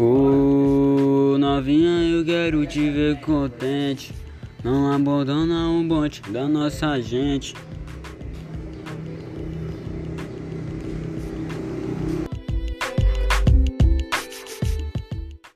Ô novinha, eu quero te ver contente. Não abandona o bonde da nossa gente.